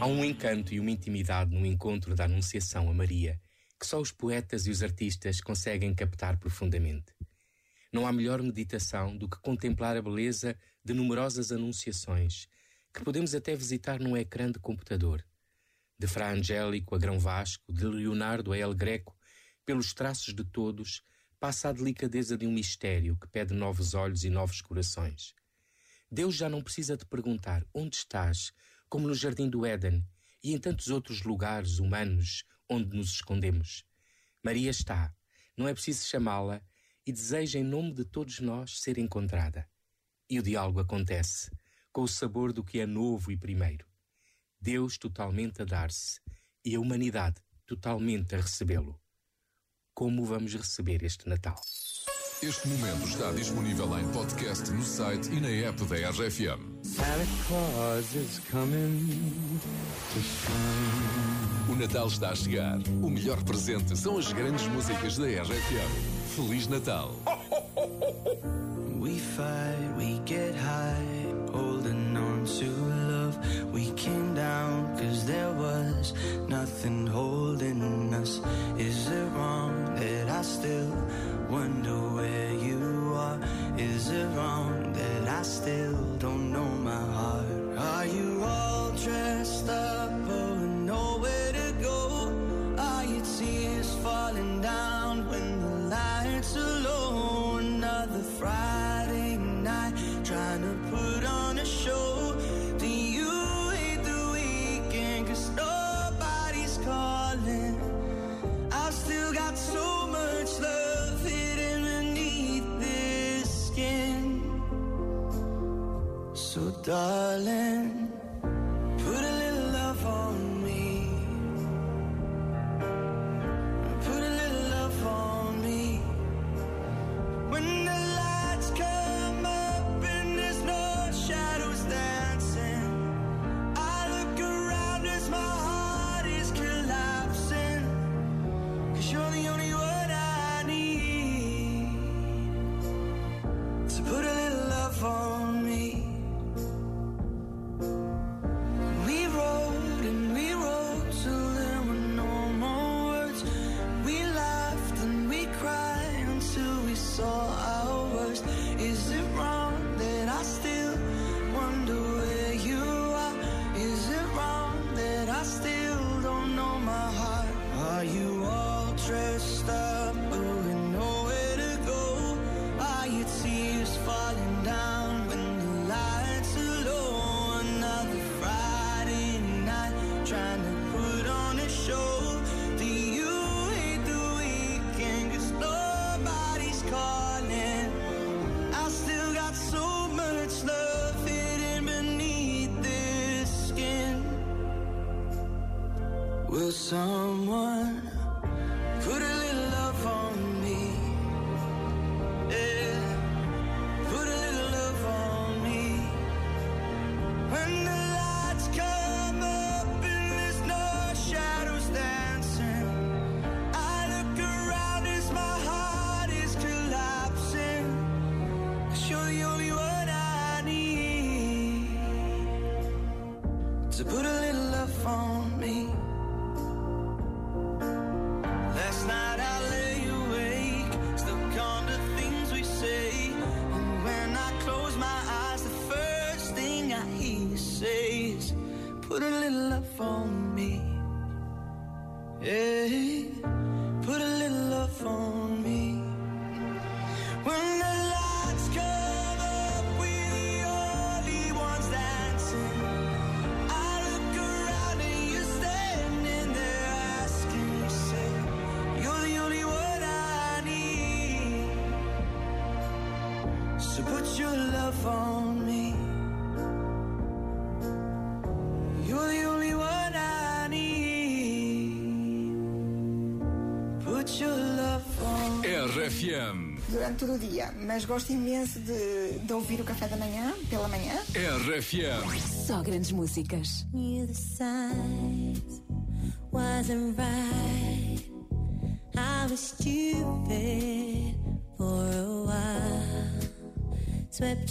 Há um encanto e uma intimidade no encontro da Anunciação a Maria que só os poetas e os artistas conseguem captar profundamente. Não há melhor meditação do que contemplar a beleza de numerosas anunciações que podemos até visitar num ecrã de computador. De Fra Angélico a Grão Vasco, de Leonardo a El Greco, pelos traços de todos, passa a delicadeza de um mistério que pede novos olhos e novos corações. Deus já não precisa de perguntar onde estás, como no jardim do Éden e em tantos outros lugares humanos onde nos escondemos. Maria está, não é preciso chamá-la e deseja em nome de todos nós ser encontrada. E o diálogo acontece, com o sabor do que é novo e primeiro. Deus totalmente a dar-se e a humanidade totalmente a recebê-lo. Como vamos receber este Natal? Este momento está disponível em podcast no site e na app da RFM. Santa Claus is coming to O Natal está a chegar. O melhor presente são as grandes músicas da RFM. Feliz Natal! We fight, we get high, holding on to love. We came down cause there was nothing holding us. Is it wrong that I still wonder where you are? Is it wrong that I still don't know my heart? Are you all dressed up, oh, nowhere to go? Are your tears falling down when the lights are low? Another Friday night, trying to put on a show. Do you hate the nobody's calling. I've still got so darling, put a little love on me. Will someone put a little love on me? Yeah. Put a little love on me. When the lights come up and there's no shadows dancing, I look around as my heart is collapsing. Cause you're the only one I need. To put Put a little love on me. Yeah, put a little love on me. When the lights come up, we're the only ones dancing. I look around and you're standing there asking yourself, You're the only one I need. So put your love on me. RFM. durante todo o dia, mas gosto imenso de, de ouvir o café da manhã, pela manhã. RFM. Só grandes músicas. knew the signs wasn't right. I was stupid for a while. Swept